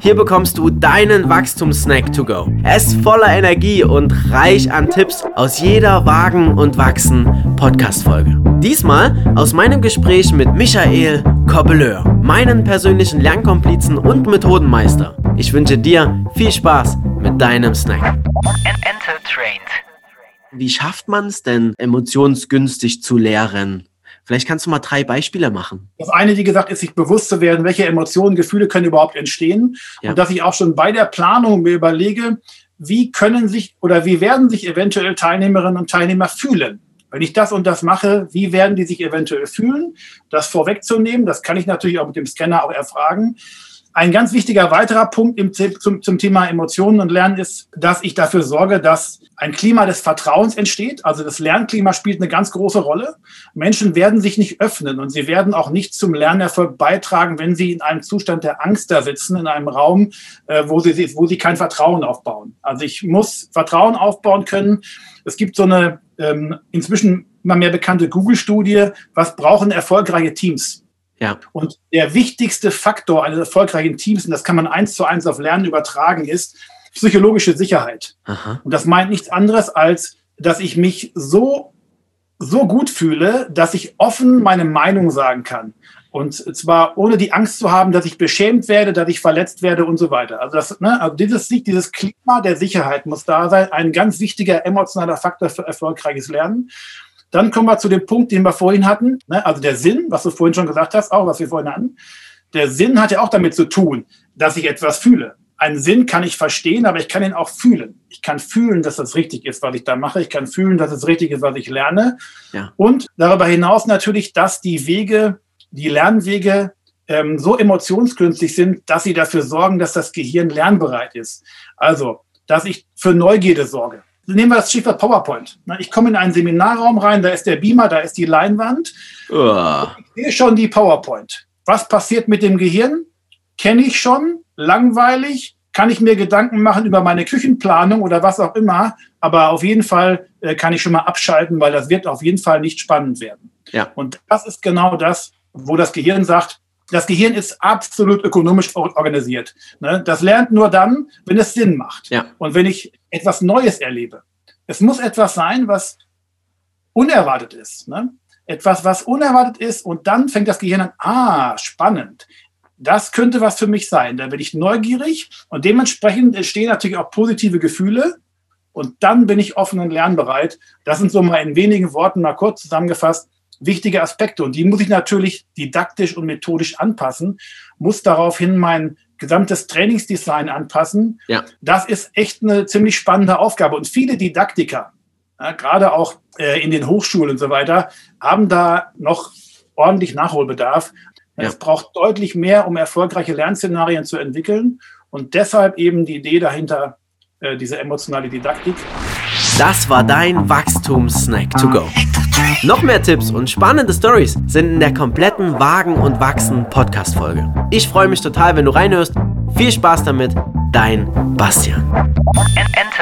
Hier bekommst du deinen Wachstumssnack to go. Er ist voller Energie und reich an Tipps aus jeder Wagen und Wachsen Podcast-Folge. Diesmal aus meinem Gespräch mit Michael Koppeleur, meinen persönlichen Lernkomplizen und Methodenmeister. Ich wünsche dir viel Spaß mit deinem Snack. Wie schafft man es denn, emotionsgünstig zu lehren? Vielleicht kannst du mal drei Beispiele machen. Das eine, wie gesagt, ist sich bewusst zu werden, welche Emotionen, Gefühle können überhaupt entstehen. Ja. Und dass ich auch schon bei der Planung mir überlege, wie können sich oder wie werden sich eventuell Teilnehmerinnen und Teilnehmer fühlen. Wenn ich das und das mache, wie werden die sich eventuell fühlen? Das vorwegzunehmen, das kann ich natürlich auch mit dem Scanner auch erfragen. Ein ganz wichtiger weiterer Punkt im, zum, zum Thema Emotionen und Lernen ist, dass ich dafür sorge, dass ein Klima des Vertrauens entsteht. Also das Lernklima spielt eine ganz große Rolle. Menschen werden sich nicht öffnen und sie werden auch nicht zum Lernerfolg beitragen, wenn sie in einem Zustand der Angst da sitzen, in einem Raum, äh, wo, sie, wo sie kein Vertrauen aufbauen. Also ich muss Vertrauen aufbauen können. Es gibt so eine ähm, inzwischen immer mehr bekannte Google-Studie, was brauchen erfolgreiche Teams? Ja. Und der wichtigste Faktor eines erfolgreichen Teams, und das kann man eins zu eins auf Lernen übertragen, ist psychologische Sicherheit. Aha. Und das meint nichts anderes als, dass ich mich so, so gut fühle, dass ich offen meine Meinung sagen kann. Und zwar ohne die Angst zu haben, dass ich beschämt werde, dass ich verletzt werde und so weiter. Also, das, ne, also dieses, dieses Klima der Sicherheit muss da sein. Ein ganz wichtiger emotionaler Faktor für erfolgreiches Lernen. Dann kommen wir zu dem Punkt, den wir vorhin hatten. Ne? Also der Sinn, was du vorhin schon gesagt hast, auch was wir vorhin hatten. Der Sinn hat ja auch damit zu tun, dass ich etwas fühle. Einen Sinn kann ich verstehen, aber ich kann ihn auch fühlen. Ich kann fühlen, dass das richtig ist, was ich da mache. Ich kann fühlen, dass es richtig ist, was ich lerne. Ja. Und darüber hinaus natürlich, dass die Wege, die Lernwege ähm, so emotionskünstlich sind, dass sie dafür sorgen, dass das Gehirn lernbereit ist. Also, dass ich für Neugierde sorge nehmen wir das Stichwort PowerPoint. Ich komme in einen Seminarraum rein, da ist der Beamer, da ist die Leinwand. Uh. Ich sehe schon die PowerPoint. Was passiert mit dem Gehirn? Kenne ich schon, langweilig, kann ich mir Gedanken machen über meine Küchenplanung oder was auch immer, aber auf jeden Fall äh, kann ich schon mal abschalten, weil das wird auf jeden Fall nicht spannend werden. Ja. Und das ist genau das, wo das Gehirn sagt, das Gehirn ist absolut ökonomisch organisiert. Ne? Das lernt nur dann, wenn es Sinn macht. Ja. Und wenn ich etwas Neues erlebe. Es muss etwas sein, was unerwartet ist. Ne? Etwas, was unerwartet ist und dann fängt das Gehirn an, ah, spannend. Das könnte was für mich sein. Da bin ich neugierig und dementsprechend entstehen natürlich auch positive Gefühle und dann bin ich offen und lernbereit. Das sind so mal in wenigen Worten mal kurz zusammengefasst wichtige Aspekte und die muss ich natürlich didaktisch und methodisch anpassen, muss daraufhin mein gesamtes Trainingsdesign anpassen. Ja. Das ist echt eine ziemlich spannende Aufgabe. Und viele Didaktiker, ja, gerade auch äh, in den Hochschulen und so weiter, haben da noch ordentlich Nachholbedarf. Ja. Es braucht deutlich mehr, um erfolgreiche Lernszenarien zu entwickeln. Und deshalb eben die Idee dahinter, äh, diese emotionale Didaktik. Das war dein Wachstumssnack to go. Noch mehr Tipps und spannende Stories sind in der kompletten Wagen und Wachsen Podcast Folge. Ich freue mich total, wenn du reinhörst. Viel Spaß damit, dein Bastian. Enter.